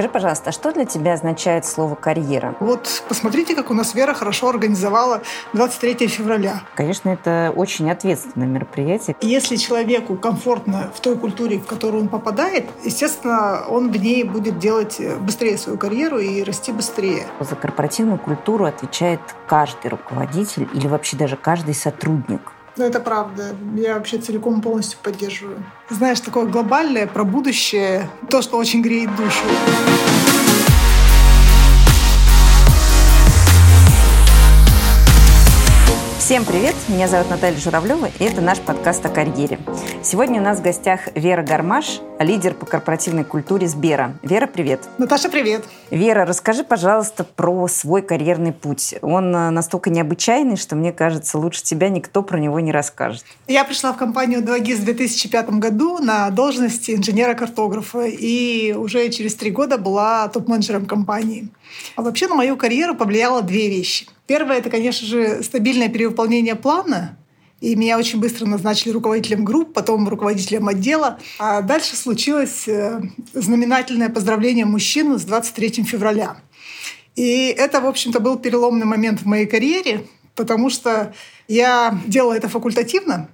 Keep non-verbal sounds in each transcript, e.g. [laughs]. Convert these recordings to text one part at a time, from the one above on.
Скажи, пожалуйста, а что для тебя означает слово «карьера»? Вот посмотрите, как у нас Вера хорошо организовала 23 февраля. Конечно, это очень ответственное мероприятие. Если человеку комфортно в той культуре, в которую он попадает, естественно, он в ней будет делать быстрее свою карьеру и расти быстрее. За корпоративную культуру отвечает каждый руководитель или вообще даже каждый сотрудник. Ну, это правда. Я вообще целиком полностью поддерживаю. Знаешь, такое глобальное про будущее, то, что очень греет душу. Всем привет! Меня зовут Наталья Журавлева, и это наш подкаст о карьере. Сегодня у нас в гостях Вера Гармаш, лидер по корпоративной культуре Сбера. Вера, привет! Наташа, привет! Вера, расскажи, пожалуйста, про свой карьерный путь. Он э, настолько необычайный, что, мне кажется, лучше тебя никто про него не расскажет. Я пришла в компанию 2GIS в 2005 году на должности инженера-картографа, и уже через три года была топ-менеджером компании. А вообще на мою карьеру повлияло две вещи – Первое — это, конечно же, стабильное перевыполнение плана. И меня очень быстро назначили руководителем групп, потом руководителем отдела. А дальше случилось э, знаменательное поздравление мужчин с 23 февраля. И это, в общем-то, был переломный момент в моей карьере, потому что я делала это факультативно,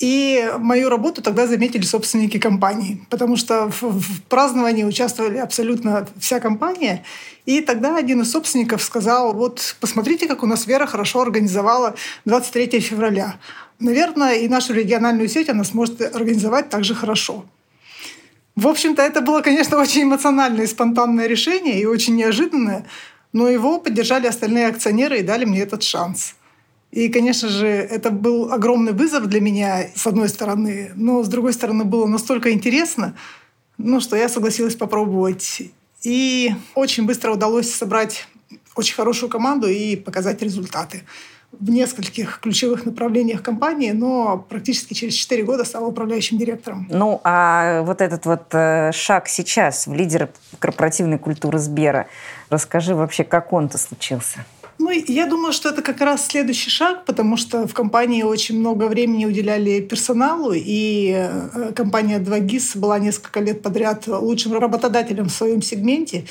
и мою работу тогда заметили собственники компании, потому что в, в праздновании участвовали абсолютно вся компания. И тогда один из собственников сказал, вот посмотрите, как у нас Вера хорошо организовала 23 февраля. Наверное, и нашу региональную сеть она сможет организовать так же хорошо. В общем-то, это было, конечно, [laughs] очень эмоциональное и спонтанное решение, и очень неожиданное, но его поддержали остальные акционеры и дали мне этот шанс. И, конечно же, это был огромный вызов для меня, с одной стороны, но, с другой стороны, было настолько интересно, ну, что я согласилась попробовать. И очень быстро удалось собрать очень хорошую команду и показать результаты в нескольких ключевых направлениях компании, но практически через 4 года стала управляющим директором. Ну, а вот этот вот э, шаг сейчас в лидеры корпоративной культуры Сбера, расскажи вообще, как он-то случился? Ну, я думаю, что это как раз следующий шаг, потому что в компании очень много времени уделяли персоналу, и э, компания 2GIS была несколько лет подряд лучшим работодателем в своем сегменте.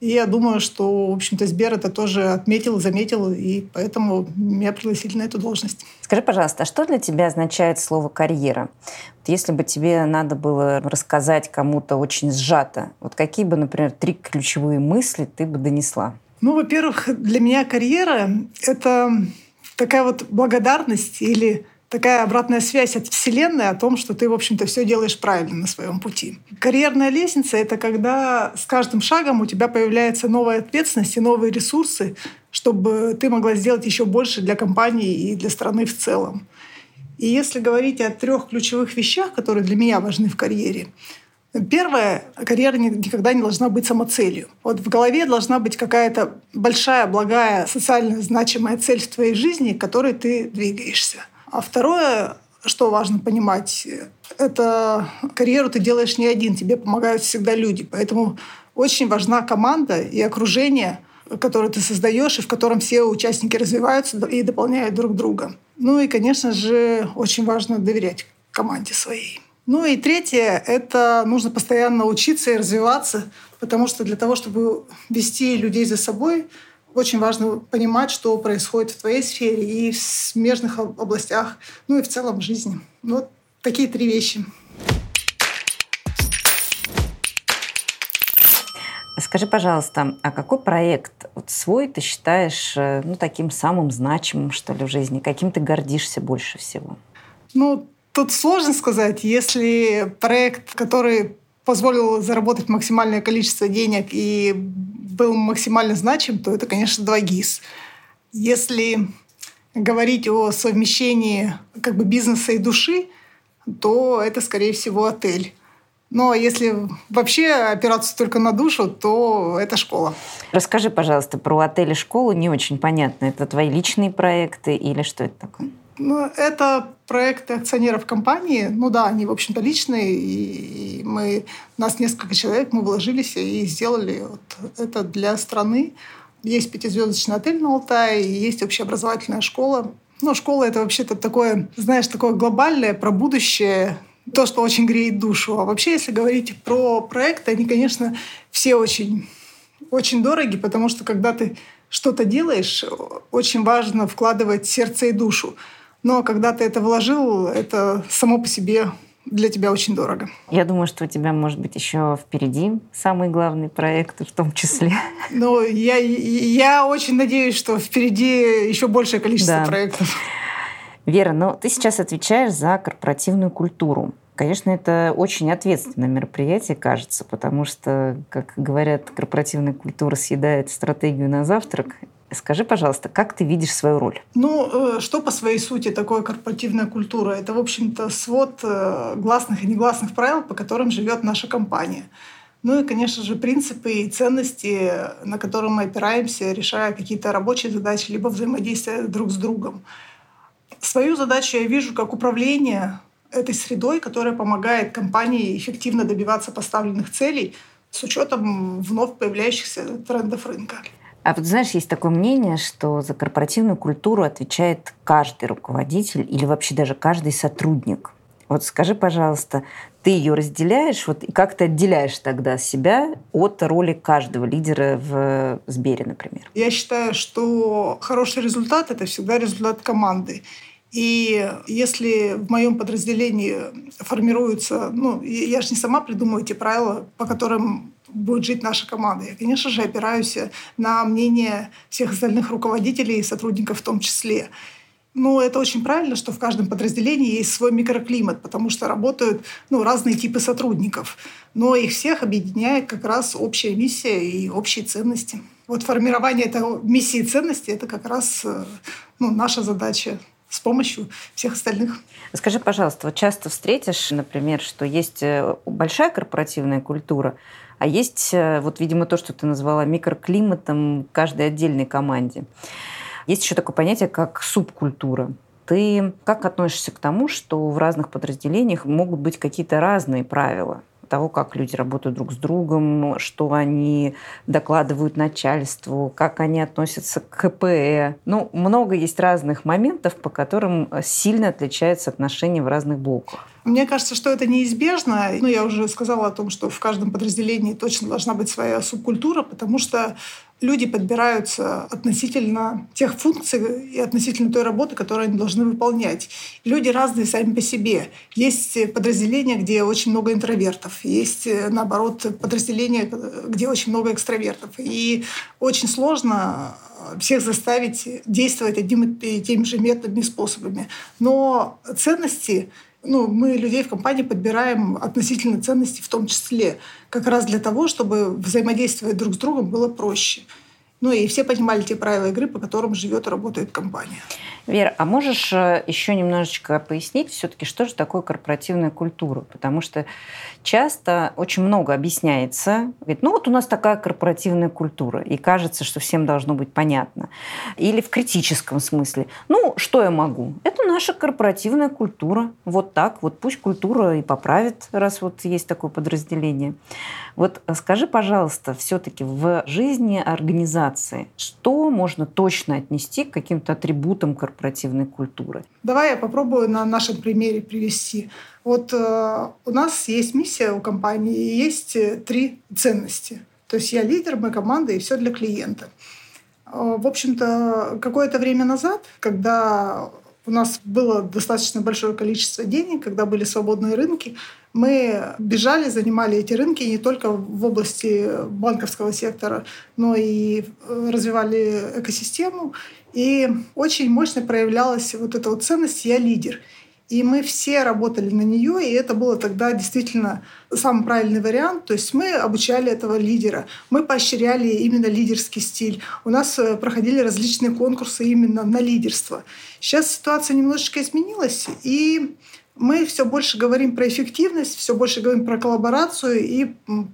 И я думаю, что, в общем-то, Сбер это тоже отметил, заметил, и поэтому меня пригласили на эту должность. Скажи, пожалуйста, а что для тебя означает слово «карьера»? Вот если бы тебе надо было рассказать кому-то очень сжато, вот какие бы, например, три ключевые мысли ты бы донесла? Ну, во-первых, для меня карьера — это такая вот благодарность или такая обратная связь от Вселенной о том, что ты, в общем-то, все делаешь правильно на своем пути. Карьерная лестница — это когда с каждым шагом у тебя появляется новая ответственность и новые ресурсы, чтобы ты могла сделать еще больше для компании и для страны в целом. И если говорить о трех ключевых вещах, которые для меня важны в карьере, Первое, карьера никогда не должна быть самоцелью. Вот в голове должна быть какая-то большая, благая, социально значимая цель в твоей жизни, к которой ты двигаешься. А второе, что важно понимать, это карьеру ты делаешь не один, тебе помогают всегда люди. Поэтому очень важна команда и окружение, которое ты создаешь, и в котором все участники развиваются и дополняют друг друга. Ну и, конечно же, очень важно доверять команде своей. Ну и третье — это нужно постоянно учиться и развиваться, потому что для того, чтобы вести людей за собой, очень важно понимать, что происходит в твоей сфере и в смежных областях, ну и в целом в жизни. Ну, вот такие три вещи. Скажи, пожалуйста, а какой проект вот свой ты считаешь э, ну, таким самым значимым, что ли, в жизни? Каким ты гордишься больше всего? Ну, Тут сложно сказать, если проект, который позволил заработать максимальное количество денег и был максимально значим, то это, конечно, 2GIS. Если говорить о совмещении как бы бизнеса и души, то это, скорее всего, отель. Но если вообще опираться только на душу, то это школа. Расскажи, пожалуйста, про отель и школу. Не очень понятно. Это твои личные проекты или что это такое? Ну, это проекты акционеров компании. Ну да, они, в общем-то, личные. И мы, нас несколько человек, мы вложились и сделали вот это для страны. Есть пятизвездочный отель на Алтае, есть общеобразовательная школа. Ну, школа — это вообще-то такое, знаешь, такое глобальное про будущее то, что очень греет душу. А вообще, если говорить про проекты, они, конечно, все очень, очень дороги, потому что когда ты что-то делаешь, очень важно вкладывать сердце и душу. Но когда ты это вложил, это само по себе для тебя очень дорого. Я думаю, что у тебя, может быть, еще впереди самые главные проекты в том числе. Ну, я, я очень надеюсь, что впереди еще большее количество да. проектов. Вера, но ты сейчас отвечаешь за корпоративную культуру. Конечно, это очень ответственное мероприятие, кажется, потому что, как говорят, корпоративная культура съедает стратегию на завтрак. Скажи, пожалуйста, как ты видишь свою роль? Ну, э, что по своей сути такое корпоративная культура? Это, в общем-то, свод э, гласных и негласных правил, по которым живет наша компания. Ну и, конечно же, принципы и ценности, на которые мы опираемся, решая какие-то рабочие задачи, либо взаимодействия друг с другом. Свою задачу я вижу как управление этой средой, которая помогает компании эффективно добиваться поставленных целей с учетом вновь появляющихся трендов рынка. А вот знаешь, есть такое мнение, что за корпоративную культуру отвечает каждый руководитель или вообще даже каждый сотрудник. Вот скажи, пожалуйста, ты ее разделяешь, вот и как ты отделяешь тогда себя от роли каждого лидера в Сбере, например? Я считаю, что хороший результат – это всегда результат команды. И если в моем подразделении формируются, ну, я же не сама придумываю эти правила, по которым будет жить наша команда. Я, конечно же, опираюсь на мнение всех остальных руководителей и сотрудников в том числе. Но это очень правильно, что в каждом подразделении есть свой микроклимат, потому что работают ну, разные типы сотрудников. Но их всех объединяет как раз общая миссия и общие ценности. Вот формирование этой миссии и ценности – это как раз ну, наша задача с помощью всех остальных. Скажи, пожалуйста, вот часто встретишь, например, что есть э, большая корпоративная культура, а есть, э, вот, видимо, то, что ты назвала микроклиматом каждой отдельной команде. Есть еще такое понятие, как субкультура. Ты как относишься к тому, что в разных подразделениях могут быть какие-то разные правила? того, как люди работают друг с другом, что они докладывают начальству, как они относятся к КПЭ. Ну, много есть разных моментов, по которым сильно отличаются отношения в разных блоках. Мне кажется, что это неизбежно. Ну, я уже сказала о том, что в каждом подразделении точно должна быть своя субкультура, потому что люди подбираются относительно тех функций и относительно той работы, которую они должны выполнять. Люди разные сами по себе. Есть подразделения, где очень много интровертов, есть, наоборот, подразделения, где очень много экстравертов. И очень сложно всех заставить действовать одним и теми же методами и способами. Но ценности ну, мы людей в компании подбираем относительно ценностей в том числе, как раз для того, чтобы взаимодействовать друг с другом было проще. Ну и все понимали те правила игры, по которым живет и работает компания. Вера, а можешь э, еще немножечко пояснить все-таки, что же такое корпоративная культура? Потому что часто очень много объясняется. Говорит, ну вот у нас такая корпоративная культура, и кажется, что всем должно быть понятно. Или в критическом смысле. Ну, что я могу? Это наша корпоративная культура. Вот так. Вот пусть культура и поправит, раз вот есть такое подразделение. Вот скажи, пожалуйста, все-таки в жизни организации, что можно точно отнести к каким-то атрибутам корпоративной культуры? Давай я попробую на нашем примере привести. Вот э, у нас есть миссия у компании, и есть э, три ценности. То есть я лидер, мы команда, и все для клиента. Э, в общем-то, какое-то время назад, когда у нас было достаточно большое количество денег, когда были свободные рынки, мы бежали, занимали эти рынки не только в области банковского сектора, но и э, развивали экосистему. И очень мощно проявлялась вот эта вот ценность «я лидер». И мы все работали на нее, и это было тогда действительно самый правильный вариант. То есть мы обучали этого лидера, мы поощряли именно лидерский стиль. У нас э, проходили различные конкурсы именно на лидерство. Сейчас ситуация немножечко изменилась, и мы все больше говорим про эффективность, все больше говорим про коллаборацию и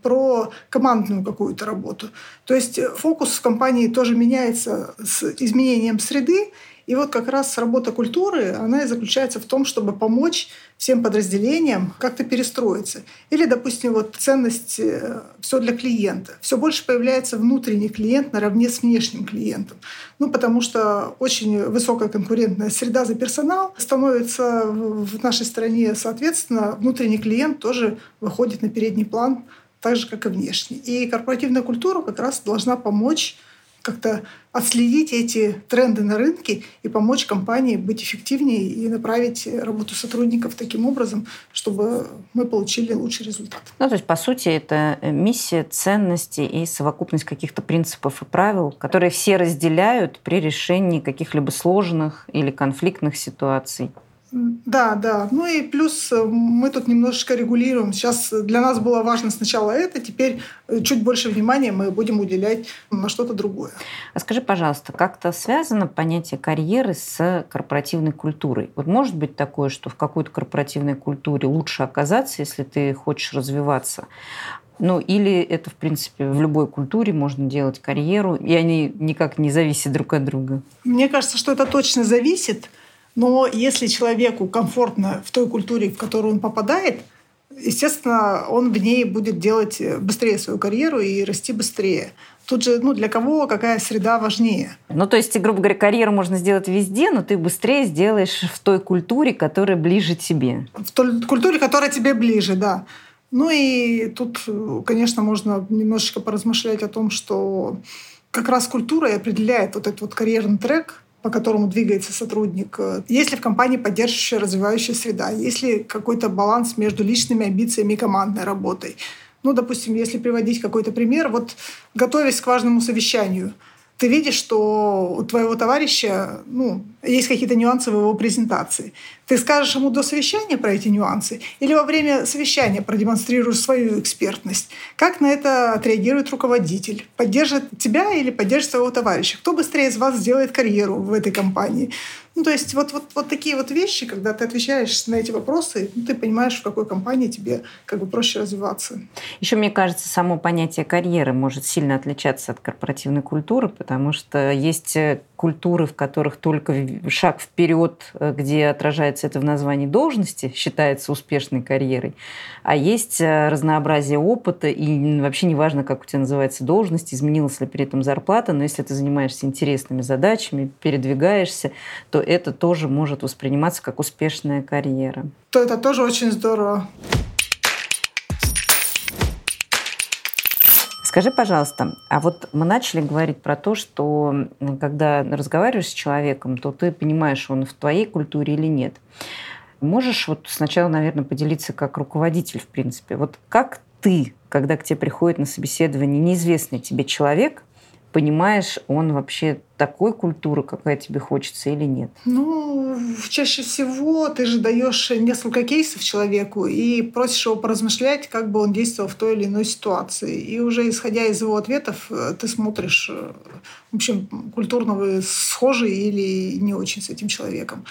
про командную какую-то работу. То есть фокус в компании тоже меняется с изменением среды, И вот как раз работа культуры, она и заключается в том, чтобы помочь всем подразделениям как-то перестроиться. Или, допустим, вот ценность э, все для клиента. Все больше появляется внутренний клиент наравне с внешним клиентом. Ну, потому что очень высокая конкурентная среда за персонал становится в нашей стране, соответственно, внутренний клиент тоже выходит на передний план так же, как и внешний. И корпоративная культура как раз должна помочь как-то отследить эти тренды на рынке и помочь компании быть эффективнее и направить работу сотрудников таким образом, чтобы мы получили лучший результат. Ну, то есть, по сути, это миссия, ценности и совокупность каких-то принципов и правил, которые все разделяют при решении каких-либо сложных или конфликтных ситуаций. Да, да. Ну и плюс э, мы тут немножечко регулируем. Сейчас для нас было важно сначала это, теперь э, чуть больше внимания мы будем уделять на что-то другое. А скажи, пожалуйста, как-то связано понятие карьеры с корпоративной культурой? Вот может быть такое, что в какой-то корпоративной культуре лучше оказаться, если ты хочешь развиваться, ну, или это, в принципе, в любой культуре можно делать карьеру, и они никак не зависят друг от друга? Мне кажется, что это точно зависит. Но если человеку комфортно в той культуре, в которую он попадает, естественно, он в ней будет делать быстрее свою карьеру и расти быстрее. Тут же, ну, для кого какая среда важнее? Ну, то есть, грубо говоря, карьеру можно сделать везде, но ты быстрее сделаешь в той культуре, которая ближе тебе. В той культуре, которая тебе ближе, да. Ну и тут, конечно, можно немножечко поразмышлять о том, что как раз культура и определяет вот этот вот карьерный трек, по которому двигается сотрудник, есть ли в компании поддерживающая, развивающая среда, есть ли какой-то баланс между личными амбициями и командной работой. Ну, допустим, если приводить какой-то пример, вот готовясь к важному совещанию – ты видишь, что у твоего товарища ну, есть какие-то нюансы в его презентации. Ты скажешь ему до совещания про эти нюансы или во время совещания продемонстрируешь свою экспертность. Как на это отреагирует руководитель? Поддержит тебя или поддержит своего товарища? Кто быстрее из вас сделает карьеру в этой компании? Ну, то есть вот, вот, вот такие вот вещи, когда ты отвечаешь на эти вопросы, ну, ты понимаешь, в какой компании тебе как бы проще развиваться. Еще, мне кажется, само понятие карьеры может сильно отличаться от корпоративной культуры, потому что есть э, культуры, в которых только шаг вперед, э, где отражается это в названии должности, считается успешной карьерой, а есть э, разнообразие опыта, и вообще не важно, как у тебя называется должность, изменилась ли при этом зарплата, но если ты занимаешься интересными задачами, передвигаешься, то это тоже может восприниматься как успешная карьера. То это тоже очень здорово. Скажи, пожалуйста, а вот мы начали говорить про то, что когда разговариваешь с человеком, то ты понимаешь, он в твоей культуре или нет. Можешь вот сначала, наверное, поделиться как руководитель, в принципе. Вот как ты, когда к тебе приходит на собеседование неизвестный тебе человек, понимаешь, он вообще такой культуры, какая тебе хочется или нет? Ну, чаще всего ты же даешь несколько кейсов человеку и просишь его поразмышлять, как бы он действовал в той или иной ситуации. И уже исходя из его ответов, э, ты смотришь, э, в общем, культурно вы схожи или не очень с этим человеком.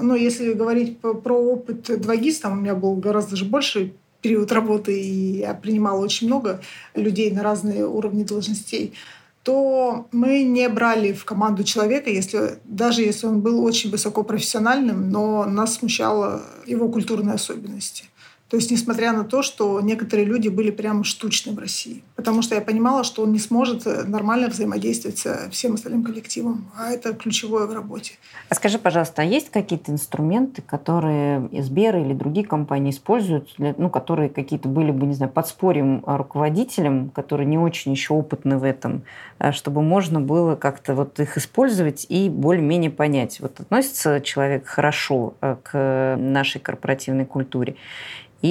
Но если говорить про опыт двагиста, у меня был гораздо же больше период работы, и я принимала очень много людей на разные уровни должностей то мы не брали в команду человека, если, даже если он был очень высокопрофессиональным, но нас смущала его культурные особенности. То есть, несмотря на то, что некоторые люди были прямо штучны в России. Потому что я понимала, что он не сможет э, нормально взаимодействовать со всем остальным коллективом. А это ключевое в работе. А скажи, пожалуйста, а есть какие-то инструменты, которые Сбер или другие компании используют, для, ну, которые какие-то были бы, не знаю, подспорьем руководителям, которые не очень еще опытны в этом, а чтобы можно было как-то вот их использовать и более-менее понять, вот относится человек хорошо э, к нашей корпоративной культуре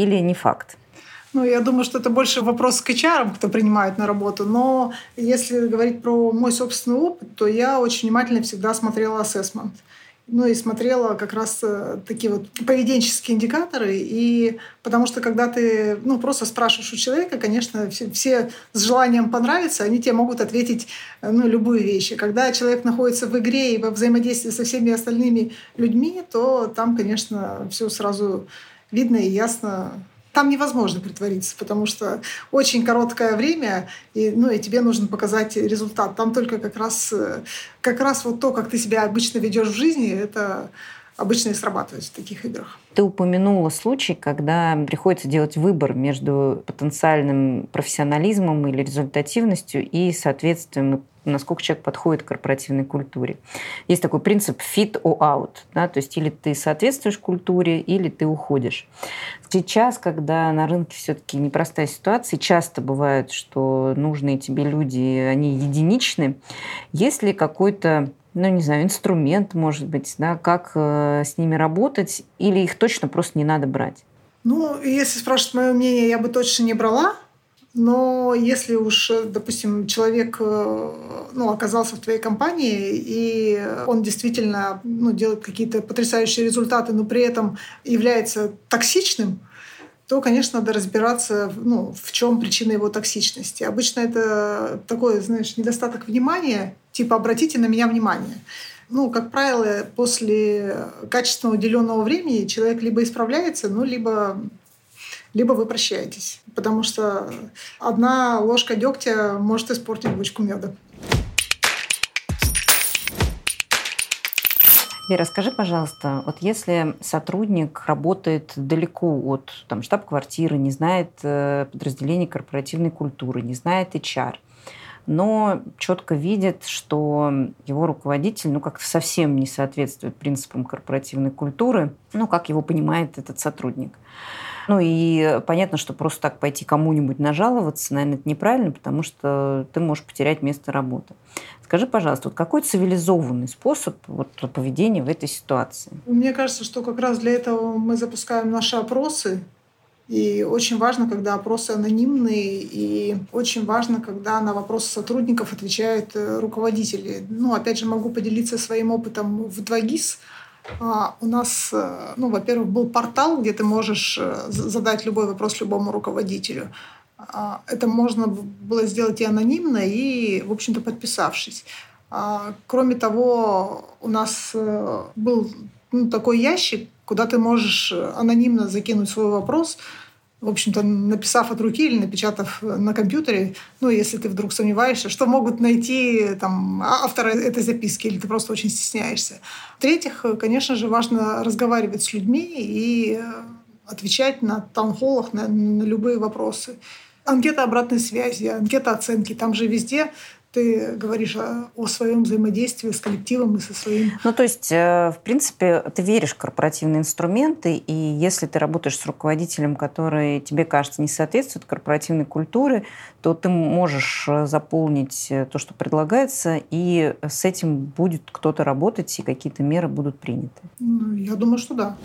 или не факт? Ну, я думаю, что это больше вопрос к HR, кто принимает на работу. Но если говорить про мой собственный опыт, то я очень внимательно всегда смотрела ассессмент. Ну и смотрела как раз э, такие вот поведенческие индикаторы. И потому что когда ты ну, просто спрашиваешь у человека, конечно, все, все с желанием понравиться, они тебе могут ответить э, ну, любые вещи. Когда человек находится в игре и во взаимодействии со всеми остальными людьми, то там, конечно, все сразу видно и ясно, там невозможно притвориться, потому что очень короткое время, и, ну, и тебе нужно показать результат. Там только как раз, как раз вот то, как ты себя обычно ведешь в жизни, это обычно и срабатывает в таких играх. Ты упомянула случай, когда приходится делать выбор между потенциальным профессионализмом или результативностью и соответствием насколько человек подходит к корпоративной культуре. Есть такой принцип fit or out, да, то есть или ты соответствуешь культуре, или ты уходишь. Сейчас, когда на рынке все-таки непростая ситуация, часто бывает, что нужные тебе люди, они единичны, есть ли какой-то ну, не знаю, инструмент, может быть, да, как э, с ними работать, или их точно просто не надо брать? Ну, если спрашивать мое мнение, я бы точно не брала. Но если уж, допустим, человек э, ну, оказался в твоей компании, и он действительно ну, делает какие-то потрясающие результаты, но при этом является токсичным, то, конечно, надо разбираться, ну, в чем причина его токсичности. Обычно это такой, знаешь, недостаток внимания, типа «обратите на меня внимание». Ну, как правило, после качественно уделенного времени человек либо исправляется, ну, либо, либо вы прощаетесь. Потому что одна ложка дегтя может испортить бочку меда. Вера, скажи, пожалуйста, вот если сотрудник работает далеко от там, штаб-квартиры, не знает э, подразделений корпоративной культуры, не знает HR, но четко видит, что его руководитель ну, как-то совсем не соответствует принципам корпоративной культуры, ну, как его понимает этот сотрудник. Ну и понятно, что просто так пойти кому-нибудь нажаловаться, наверное, это неправильно, потому что ты можешь потерять место работы. Скажи, пожалуйста, вот какой цивилизованный способ вот, поведения в этой ситуации? Мне кажется, что как раз для этого мы запускаем наши опросы. И очень важно, когда опросы анонимные, и очень важно, когда на вопросы сотрудников отвечают э, руководители. Ну, опять же, могу поделиться своим опытом в 2GIS. А, у нас, э, ну, во-первых, был портал, где ты можешь э, задать любой вопрос любому руководителю. А, это можно было сделать и анонимно, и, в общем-то, подписавшись. А, кроме того, у нас э, был ну, такой ящик, куда ты можешь анонимно закинуть свой вопрос, в общем-то, написав от руки или напечатав на компьютере, ну, если ты вдруг сомневаешься, что могут найти там, а, авторы этой записки, или ты просто очень стесняешься. В-третьих, конечно же, важно разговаривать с людьми и э, отвечать на таунхоллах на, на любые вопросы анкета обратной связи, анкета оценки. Там же везде ты говоришь о, о своем взаимодействии с коллективом и со своим. Ну, то есть, э, в принципе, ты веришь в корпоративные инструменты, и если ты работаешь с руководителем, который тебе кажется не соответствует корпоративной культуре, то ты можешь э, заполнить э, то, что предлагается, и с этим будет кто-то работать, и какие-то меры будут приняты. Ну, я думаю, что да.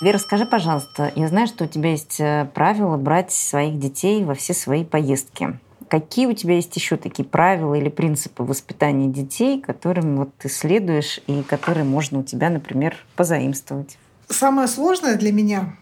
Вера, скажи, пожалуйста, я знаю, что у тебя есть э, правило брать своих детей во все свои поездки. Какие у тебя есть еще такие правила или принципы воспитания детей, которым вот ты следуешь и которые можно у тебя, например, позаимствовать? Самое сложное для меня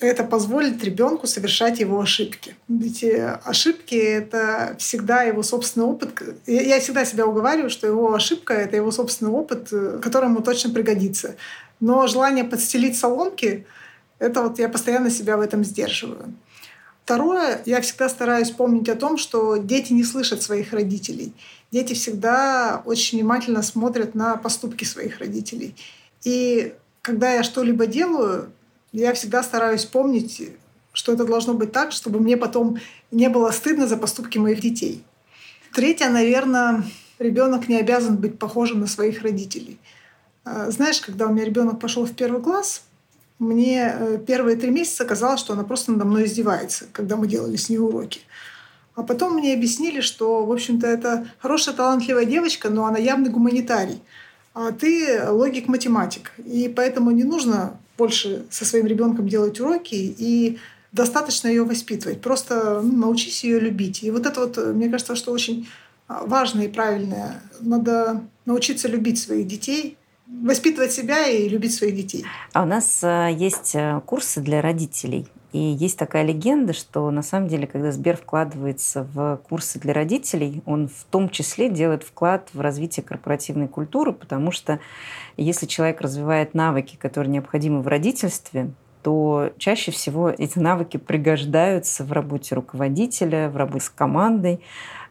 это позволить ребенку совершать его ошибки. Ведь э, ошибки — это всегда его собственный опыт. Я всегда себя уговариваю, что его ошибка — это его собственный опыт, э, которому точно пригодится. Но желание подстелить соломки — это вот я постоянно себя в этом сдерживаю. Второе, я всегда стараюсь помнить о том, что дети не слышат своих родителей. Дети всегда очень внимательно смотрят на поступки своих родителей. И когда я что-либо делаю, я всегда стараюсь помнить, что это должно быть так, чтобы мне потом не было стыдно за поступки моих детей. Третье, наверное, ребенок не обязан быть похожим на своих родителей. А, знаешь, когда у меня ребенок пошел в первый класс, мне э, первые три месяца казалось, что она просто надо мной издевается, когда мы делали с ней уроки. А потом мне объяснили, что, в общем-то, это хорошая, талантливая девочка, но она явный гуманитарий. А ты логик-математик. И поэтому не нужно больше со своим ребенком делать уроки и достаточно ее воспитывать. Просто ну, научись ее любить. И вот это вот, мне кажется, что очень а, важное и правильное. Надо научиться любить своих детей, воспитывать себя и любить своих детей. А у нас э, есть э, курсы для родителей. И есть такая легенда, что на самом деле, когда Сбер вкладывается в курсы для родителей, он в том числе делает вклад в развитие корпоративной культуры, потому что если человек развивает навыки, которые необходимы в родительстве, то чаще всего эти навыки пригождаются в работе руководителя, в работе с командой.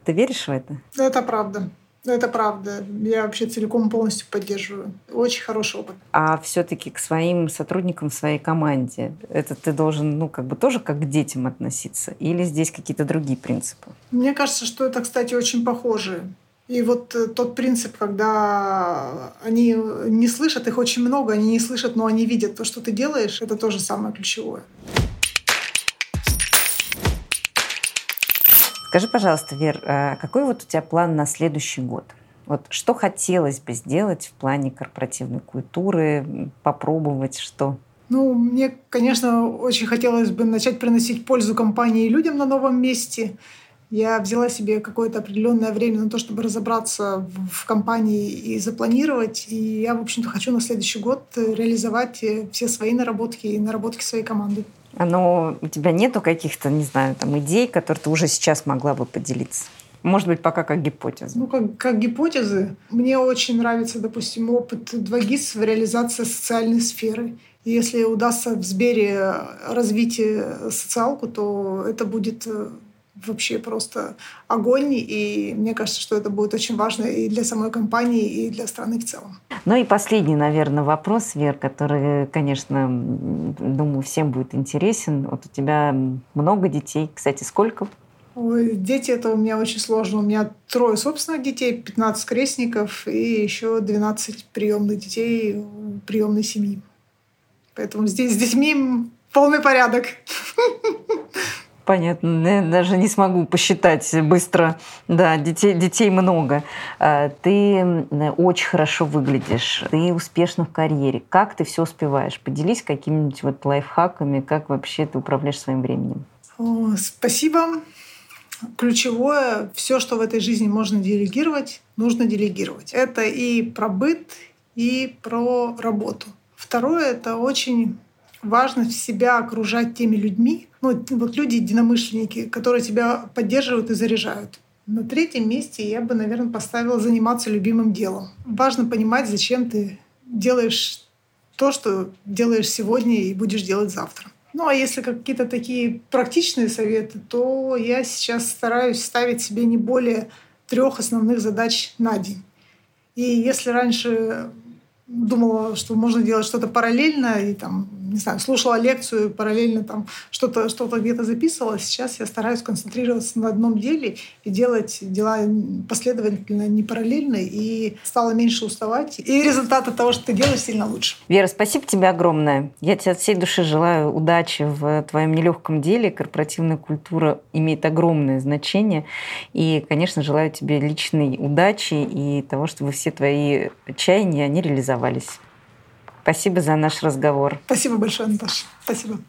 Ты веришь в это? Это правда. Это правда. Я вообще целиком полностью поддерживаю. Очень хороший опыт. А все-таки к своим сотрудникам, своей команде, это ты должен, ну, как бы тоже как к детям относиться? Или здесь какие-то другие принципы? Мне кажется, что это, кстати, очень похоже. И вот э, тот принцип, когда они не слышат, их очень много, они не слышат, но они видят то, что ты делаешь, это тоже самое ключевое. Скажи, пожалуйста, Вер, а какой вот у тебя план на следующий год? Вот что хотелось бы сделать в плане корпоративной культуры, попробовать что? Ну, мне, конечно, очень хотелось бы начать приносить пользу компании и людям на новом месте. Я взяла себе какое-то определенное время на то, чтобы разобраться в компании и запланировать. И я, в общем-то, хочу на следующий год реализовать все свои наработки и наработки своей команды. Оно у тебя нету каких-то, не знаю, там идей, которые ты уже сейчас могла бы поделиться? Может быть, пока как гипотеза. Ну, как, как гипотезы. Мне очень нравится, допустим, опыт 2GIS в реализации социальной сферы. И если удастся в Сбере развить э, социалку, то это будет э, вообще просто огонь. И мне кажется, что это будет очень важно и для самой компании, и для страны в целом. Ну и последний, наверное, вопрос, Вер, который, конечно, думаю, всем будет интересен. Вот у тебя много детей. Кстати, сколько? Ой, дети это у меня очень сложно. У меня трое собственных детей, 15 крестников и еще 12 приемных детей приемной семьи. Поэтому здесь с детьми полный порядок. [laughs] Понятно, я даже не смогу посчитать быстро. Да, детей, детей много. А, ты очень хорошо выглядишь, ты успешна в карьере. Как ты все успеваешь? Поделись какими-нибудь вот лайфхаками, как вообще ты управляешь своим временем. Спасибо. Ключевое, все, что в этой жизни можно делегировать, нужно делегировать. Это и про быт, и про работу. Второе — это очень важно себя окружать теми людьми, ну, вот люди, единомышленники, которые тебя поддерживают и заряжают. На третьем месте я бы, наверное, поставила заниматься любимым делом. Важно понимать, зачем ты делаешь то, что делаешь сегодня и будешь делать завтра. Ну а если какие-то такие практичные советы, то я сейчас стараюсь ставить себе не более трех основных задач на день. И если раньше думала, что можно делать что-то параллельно, и там не знаю, слушала лекцию, параллельно там что-то что где-то записывала. Сейчас я стараюсь концентрироваться на одном деле и делать дела последовательно, не параллельно, и стала меньше уставать. И результат от того, что ты делаешь, сильно лучше. Вера, спасибо тебе огромное. Я тебе от всей души желаю удачи в твоем нелегком деле. Корпоративная культура имеет огромное значение. И, конечно, желаю тебе личной удачи и того, чтобы все твои чаяния, они реализовались. Спасибо за наш разговор. Спасибо большое, Наташа. Спасибо.